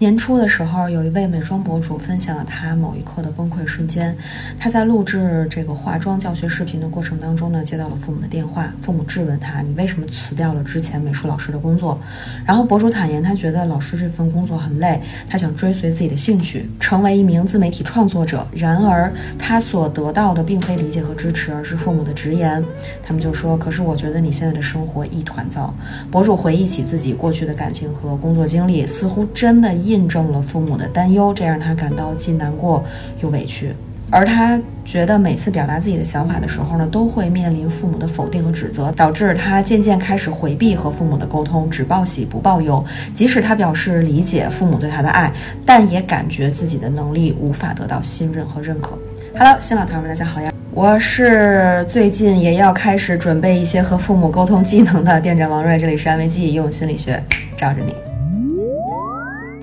年初的时候，有一位美妆博主分享了他某一刻的崩溃瞬间。他在录制这个化妆教学视频的过程当中呢，接到了父母的电话，父母质问他：“你为什么辞掉了之前美术老师的工作？”然后博主坦言，他觉得老师这份工作很累，他想追随自己的兴趣，成为一名自媒体创作者。然而他所得到的并非理解和支持，而是父母的直言。他们就说：“可是我觉得你现在的生活一团糟。”博主回忆起自己过去的感情和工作经历，似乎真的一印证了父母的担忧，这让他感到既难过又委屈。而他觉得每次表达自己的想法的时候呢，都会面临父母的否定和指责，导致他渐渐开始回避和父母的沟通，只报喜不报忧。即使他表示理解父母对他的爱，但也感觉自己的能力无法得到信任和认可。Hello，新老朋友们，大家好呀！我是最近也要开始准备一些和父母沟通技能的店长王瑞，这里是安慰剂用心理学罩着你。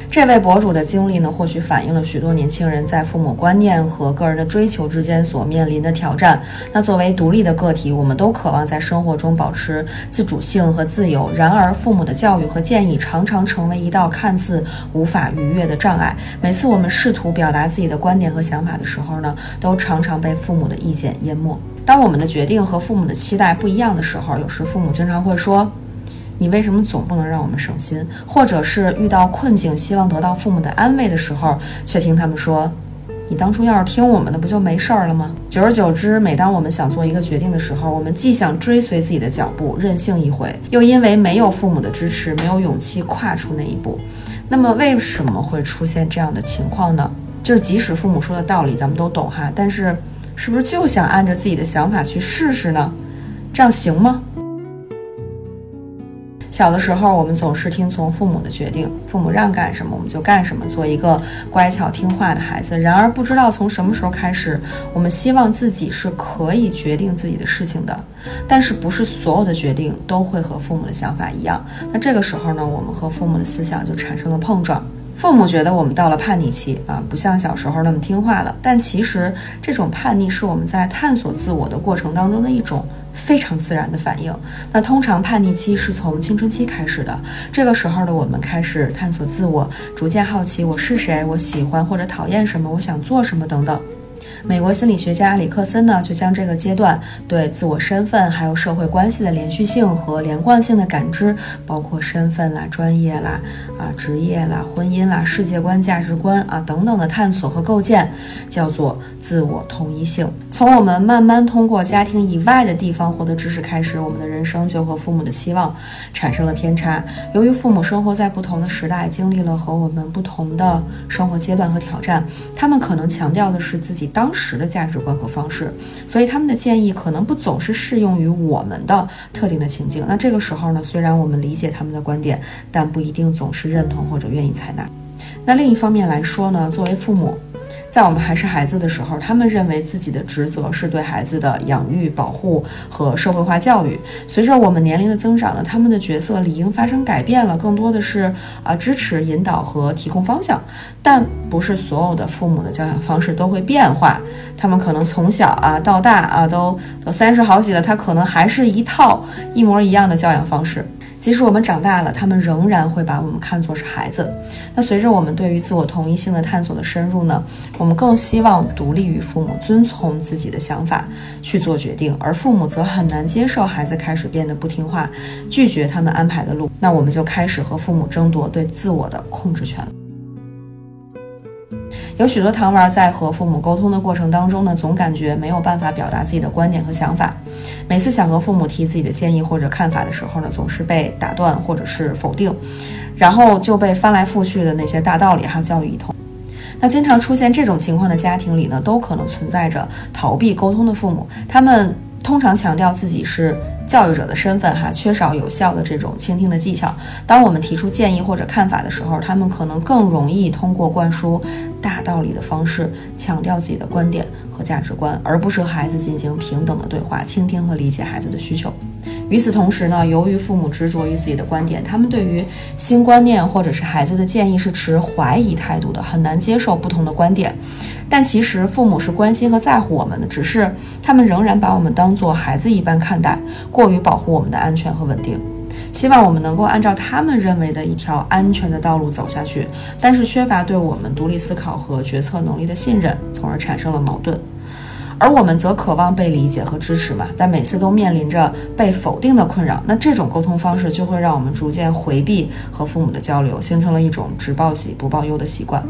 这位博主的经历呢，或许反映了许多年轻人在父母观念和个人的追求之间所面临的挑战。那作为独立的个体，我们都渴望在生活中保持自主性和自由。然而，父母的教育和建议常常成为一道看似无法逾越的障碍。每次我们试图表达自己的观点和想法的时候呢，都常常被父母的意见淹没。当我们的决定和父母的期待不一样的时候，有时父母经常会说。你为什么总不能让我们省心？或者是遇到困境，希望得到父母的安慰的时候，却听他们说：“你当初要是听我们的，不就没事儿了吗？”久而久之，每当我们想做一个决定的时候，我们既想追随自己的脚步，任性一回，又因为没有父母的支持，没有勇气跨出那一步。那么，为什么会出现这样的情况呢？就是即使父母说的道理咱们都懂哈，但是是不是就想按着自己的想法去试试呢？这样行吗？小的时候，我们总是听从父母的决定，父母让干什么我们就干什么，做一个乖巧听话的孩子。然而，不知道从什么时候开始，我们希望自己是可以决定自己的事情的。但是，不是所有的决定都会和父母的想法一样。那这个时候呢，我们和父母的思想就产生了碰撞。父母觉得我们到了叛逆期啊，不像小时候那么听话了。但其实，这种叛逆是我们在探索自我的过程当中的一种。非常自然的反应。那通常叛逆期是从青春期开始的，这个时候的我们开始探索自我，逐渐好奇我是谁，我喜欢或者讨厌什么，我想做什么等等。美国心理学家里克森呢，就将这个阶段对自我身份还有社会关系的连续性和连贯性的感知，包括身份啦、专业啦、啊职业啦、婚姻啦、世界观、价值观啊等等的探索和构建，叫做自我同一性。从我们慢慢通过家庭以外的地方获得知识开始，我们的人生就和父母的期望产生了偏差。由于父母生活在不同的时代，经历了和我们不同的生活阶段和挑战，他们可能强调的是自己。当时的价值观和方式，所以他们的建议可能不总是适用于我们的特定的情境。那这个时候呢，虽然我们理解他们的观点，但不一定总是认同或者愿意采纳。那另一方面来说呢，作为父母。在我们还是孩子的时候，他们认为自己的职责是对孩子的养育、保护和社会化教育。随着我们年龄的增长呢，他们的角色理应发生改变了，更多的是啊支持、引导和提供方向。但不是所有的父母的教养方式都会变化，他们可能从小啊到大啊都都三十好几了，他可能还是一套一模一样的教养方式。即使我们长大了，他们仍然会把我们看作是孩子。那随着我们对于自我同一性的探索的深入呢，我们更希望独立于父母，遵从自己的想法去做决定，而父母则很难接受孩子开始变得不听话，拒绝他们安排的路。那我们就开始和父母争夺对自我的控制权。有许多糖娃在和父母沟通的过程当中呢，总感觉没有办法表达自己的观点和想法。每次想和父母提自己的建议或者看法的时候呢，总是被打断或者是否定，然后就被翻来覆去的那些大道理哈教育一通。那经常出现这种情况的家庭里呢，都可能存在着逃避沟通的父母，他们通常强调自己是。教育者的身份，哈，缺少有效的这种倾听的技巧。当我们提出建议或者看法的时候，他们可能更容易通过灌输大道理的方式，强调自己的观点和价值观，而不是和孩子进行平等的对话，倾听和理解孩子的需求。与此同时呢，由于父母执着于自己的观点，他们对于新观念或者是孩子的建议是持怀疑态度的，很难接受不同的观点。但其实父母是关心和在乎我们的，只是他们仍然把我们当做孩子一般看待，过于保护我们的安全和稳定。希望我们能够按照他们认为的一条安全的道路走下去，但是缺乏对我们独立思考和决策能力的信任，从而产生了矛盾。而我们则渴望被理解和支持嘛，但每次都面临着被否定的困扰，那这种沟通方式就会让我们逐渐回避和父母的交流，形成了一种只报喜不报忧的习惯。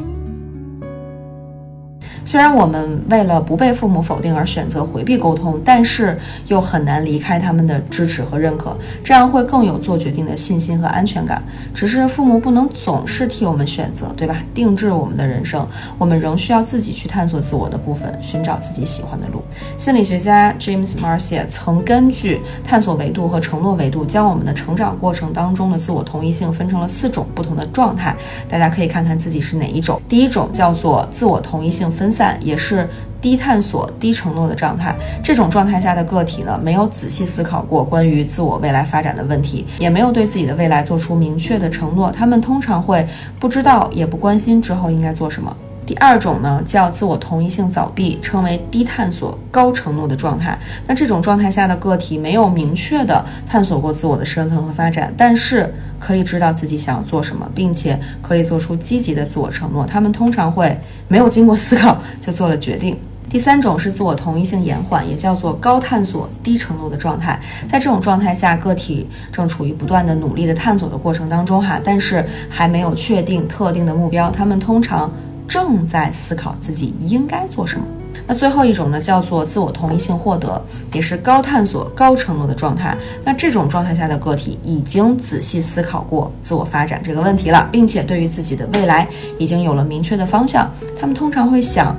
虽然我们为了不被父母否定而选择回避沟通，但是又很难离开他们的支持和认可，这样会更有做决定的信心和安全感。只是父母不能总是替我们选择，对吧？定制我们的人生，我们仍需要自己去探索自我的部分，寻找自己喜欢的路。心理学家 James Marcia 曾根据探索维度和承诺维度，将我们的成长过程当中的自我同一性分成了四种不同的状态。大家可以看看自己是哪一种。第一种叫做自我同一性分。也是低探索、低承诺的状态。这种状态下的个体呢，没有仔细思考过关于自我未来发展的问题，也没有对自己的未来做出明确的承诺。他们通常会不知道，也不关心之后应该做什么。第二种呢，叫自我同一性早闭，称为低探索、高承诺的状态。那这种状态下的个体没有明确的探索过自我的身份和发展，但是可以知道自己想要做什么，并且可以做出积极的自我承诺。他们通常会没有经过思考就做了决定。第三种是自我同一性延缓，也叫做高探索、低承诺的状态。在这种状态下，个体正处于不断的努力的探索的过程当中，哈，但是还没有确定特定的目标。他们通常。正在思考自己应该做什么。那最后一种呢，叫做自我同一性获得，也是高探索、高承诺的状态。那这种状态下的个体已经仔细思考过自我发展这个问题了，并且对于自己的未来已经有了明确的方向。他们通常会想：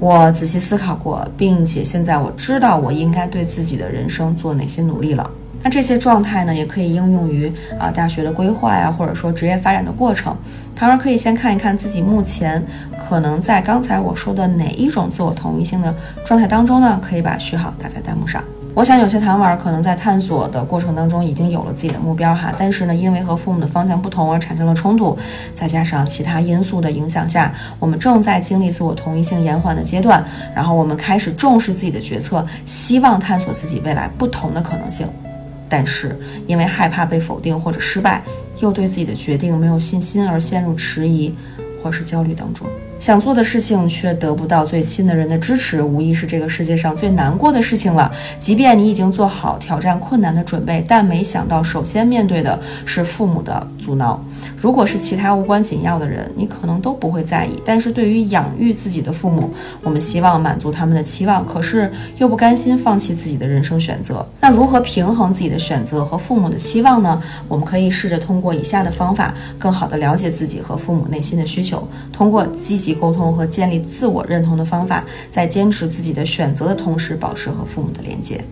我仔细思考过，并且现在我知道我应该对自己的人生做哪些努力了。那这些状态呢，也可以应用于啊大学的规划呀，或者说职业发展的过程。糖儿可以先看一看自己目前可能在刚才我说的哪一种自我同一性的状态当中呢？可以把序号打在弹幕上。我想有些糖丸可能在探索的过程当中已经有了自己的目标哈，但是呢，因为和父母的方向不同而产生了冲突，再加上其他因素的影响下，我们正在经历自我同一性延缓的阶段。然后我们开始重视自己的决策，希望探索自己未来不同的可能性。但是因为害怕被否定或者失败，又对自己的决定没有信心而陷入迟疑或是焦虑当中。想做的事情却得不到最亲的人的支持，无疑是这个世界上最难过的事情了。即便你已经做好挑战困难的准备，但没想到首先面对的是父母的阻挠。如果是其他无关紧要的人，你可能都不会在意。但是对于养育自己的父母，我们希望满足他们的期望，可是又不甘心放弃自己的人生选择。那如何平衡自己的选择和父母的期望呢？我们可以试着通过以下的方法，更好的了解自己和父母内心的需求，通过积极。沟通和建立自我认同的方法，在坚持自己的选择的同时，保持和父母的连接。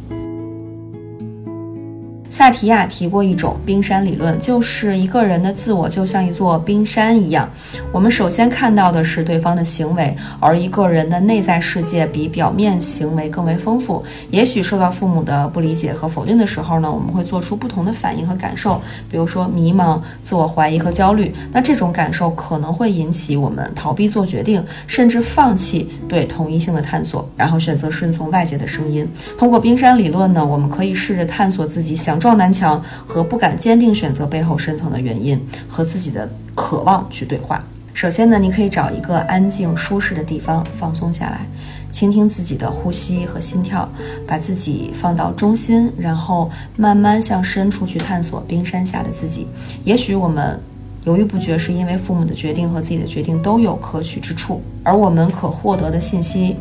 萨提亚提过一种冰山理论，就是一个人的自我就像一座冰山一样。我们首先看到的是对方的行为，而一个人的内在世界比表面行为更为丰富。也许受到父母的不理解和否定的时候呢，我们会做出不同的反应和感受，比如说迷茫、自我怀疑和焦虑。那这种感受可能会引起我们逃避做决定，甚至放弃对同一性的探索，然后选择顺从外界的声音。通过冰山理论呢，我们可以试着探索自己想。撞南墙和不敢坚定选择背后深层的原因，和自己的渴望去对话。首先呢，你可以找一个安静舒适的地方放松下来，倾听自己的呼吸和心跳，把自己放到中心，然后慢慢向深处去探索冰山下的自己。也许我们犹豫不决，是因为父母的决定和自己的决定都有可取之处，而我们可获得的信息。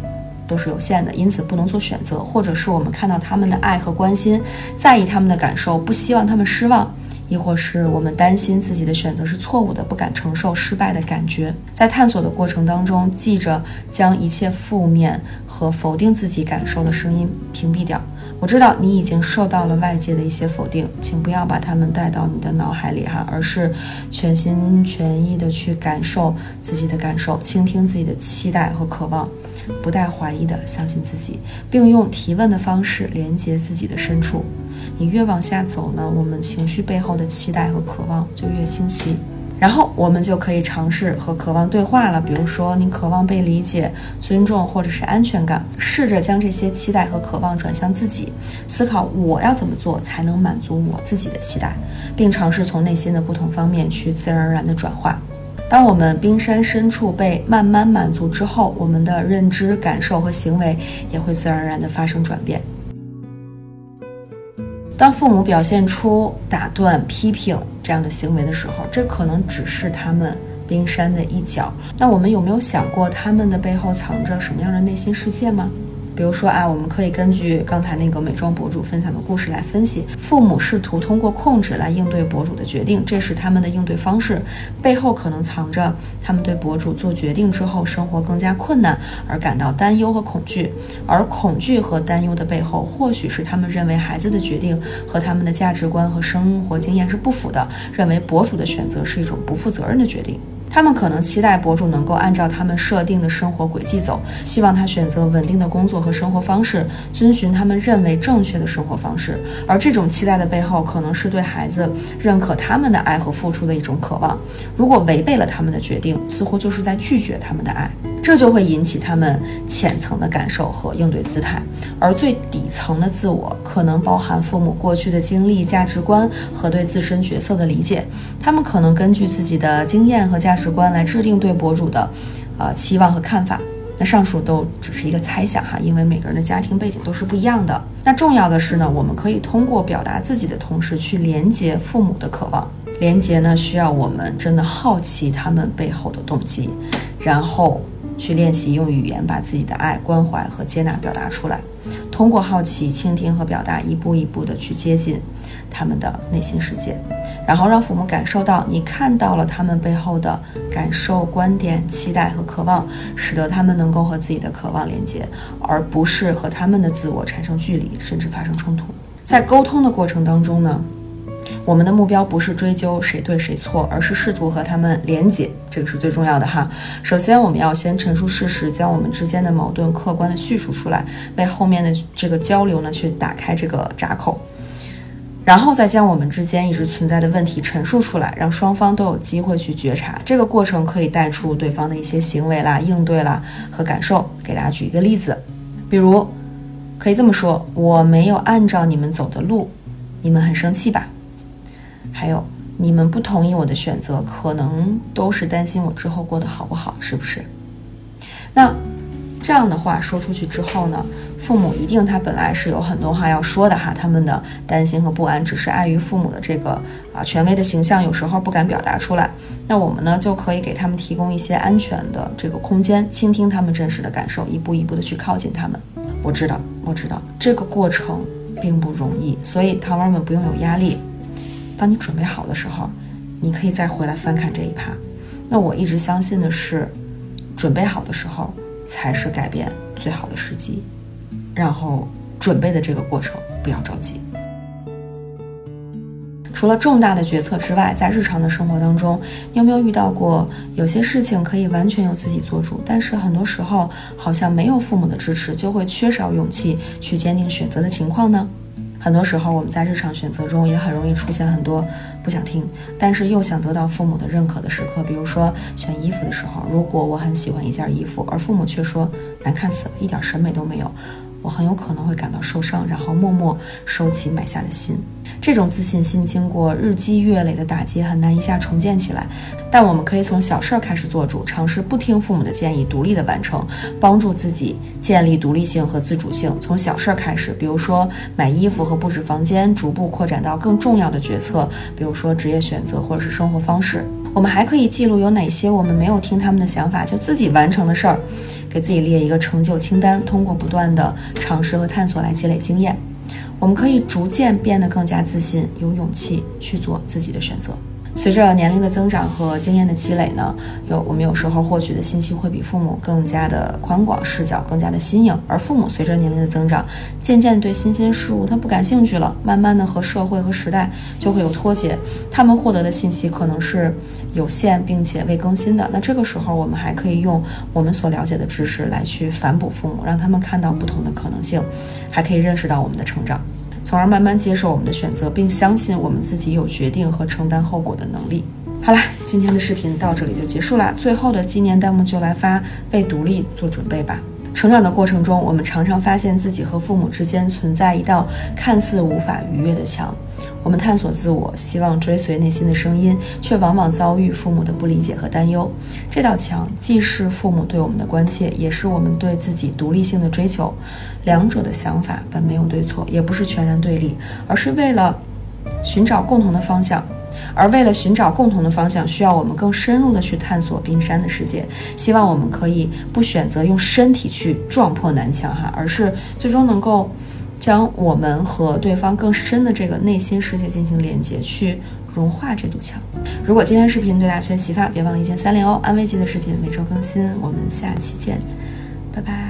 都是有限的，因此不能做选择，或者是我们看到他们的爱和关心，在意他们的感受，不希望他们失望，亦或是我们担心自己的选择是错误的，不敢承受失败的感觉。在探索的过程当中，记着将一切负面和否定自己感受的声音屏蔽掉。我知道你已经受到了外界的一些否定，请不要把他们带到你的脑海里哈，而是全心全意的去感受自己的感受，倾听自己的期待和渴望。不带怀疑的相信自己，并用提问的方式连接自己的深处。你越往下走呢，我们情绪背后的期待和渴望就越清晰。然后我们就可以尝试和渴望对话了。比如说，你渴望被理解、尊重，或者是安全感，试着将这些期待和渴望转向自己，思考我要怎么做才能满足我自己的期待，并尝试从内心的不同方面去自然而然的转化。当我们冰山深处被慢慢满足之后，我们的认知、感受和行为也会自然而然的发生转变。当父母表现出打断、批评这样的行为的时候，这可能只是他们冰山的一角。那我们有没有想过，他们的背后藏着什么样的内心世界吗？比如说啊，我们可以根据刚才那个美妆博主分享的故事来分析，父母试图通过控制来应对博主的决定，这是他们的应对方式，背后可能藏着他们对博主做决定之后生活更加困难而感到担忧和恐惧，而恐惧和担忧的背后，或许是他们认为孩子的决定和他们的价值观和生活经验是不符的，认为博主的选择是一种不负责任的决定。他们可能期待博主能够按照他们设定的生活轨迹走，希望他选择稳定的工作和生活方式，遵循他们认为正确的生活方式。而这种期待的背后，可能是对孩子认可他们的爱和付出的一种渴望。如果违背了他们的决定，似乎就是在拒绝他们的爱。这就会引起他们浅层的感受和应对姿态，而最底层的自我可能包含父母过去的经历、价值观和对自身角色的理解。他们可能根据自己的经验和价值观来制定对博主的，呃期望和看法。那上述都只是一个猜想哈，因为每个人的家庭背景都是不一样的。那重要的是呢，我们可以通过表达自己的同时，去连接父母的渴望。连接呢，需要我们真的好奇他们背后的动机，然后。去练习用语言把自己的爱、关怀和接纳表达出来，通过好奇、倾听和表达，一步一步的去接近他们的内心世界，然后让父母感受到你看到了他们背后的感受、观点、期待和渴望，使得他们能够和自己的渴望连接，而不是和他们的自我产生距离，甚至发生冲突。在沟通的过程当中呢？我们的目标不是追究谁对谁错，而是试图和他们连结，这个是最重要的哈。首先，我们要先陈述事实，将我们之间的矛盾客观的叙述出来，为后面的这个交流呢去打开这个闸口，然后再将我们之间一直存在的问题陈述出来，让双方都有机会去觉察。这个过程可以带出对方的一些行为啦、应对啦和感受。给大家举一个例子，比如可以这么说：我没有按照你们走的路，你们很生气吧？还有，你们不同意我的选择，可能都是担心我之后过得好不好，是不是？那这样的话说出去之后呢，父母一定他本来是有很多话要说的哈，他们的担心和不安，只是碍于父母的这个啊权威的形象，有时候不敢表达出来。那我们呢，就可以给他们提供一些安全的这个空间，倾听他们真实的感受，一步一步的去靠近他们。我知道，我知道这个过程并不容易，所以糖娃们不用有压力。当你准备好的时候，你可以再回来翻看这一趴。那我一直相信的是，准备好的时候才是改变最好的时机。然后准备的这个过程不要着急。除了重大的决策之外，在日常的生活当中，你有没有遇到过有些事情可以完全由自己做主，但是很多时候好像没有父母的支持，就会缺少勇气去坚定选择的情况呢？很多时候，我们在日常选择中也很容易出现很多不想听，但是又想得到父母的认可的时刻。比如说选衣服的时候，如果我很喜欢一件衣服，而父母却说难看死了，一点审美都没有。我很有可能会感到受伤，然后默默收起买下的心。这种自信心经过日积月累的打击，很难一下重建起来。但我们可以从小事儿开始做主，尝试不听父母的建议，独立的完成，帮助自己建立独立性和自主性。从小事儿开始，比如说买衣服和布置房间，逐步扩展到更重要的决策，比如说职业选择或者是生活方式。我们还可以记录有哪些我们没有听他们的想法就自己完成的事儿。给自己列一个成就清单，通过不断的尝试和探索来积累经验，我们可以逐渐变得更加自信，有勇气去做自己的选择。随着年龄的增长和经验的积累呢，有我们有时候获取的信息会比父母更加的宽广，视角更加的新颖。而父母随着年龄的增长，渐渐对新鲜事物他不感兴趣了，慢慢的和社会和时代就会有脱节，他们获得的信息可能是有限并且未更新的。那这个时候，我们还可以用我们所了解的知识来去反哺父母，让他们看到不同的可能性，还可以认识到我们的成长。从而慢慢接受我们的选择，并相信我们自己有决定和承担后果的能力。好啦，今天的视频到这里就结束了。最后的纪念弹幕就来发为独立做准备吧。成长的过程中，我们常常发现自己和父母之间存在一道看似无法逾越的墙。我们探索自我，希望追随内心的声音，却往往遭遇父母的不理解和担忧。这道墙既是父母对我们的关切，也是我们对自己独立性的追求。两者的想法本没有对错，也不是全然对立，而是为了寻找共同的方向。而为了寻找共同的方向，需要我们更深入的去探索冰山的世界。希望我们可以不选择用身体去撞破南墙哈，而是最终能够将我们和对方更深的这个内心世界进行连接，去融化这堵墙。如果今天视频对大家有启发，别忘了一键三连哦。安慰剂的视频每周更新，我们下期见，拜拜。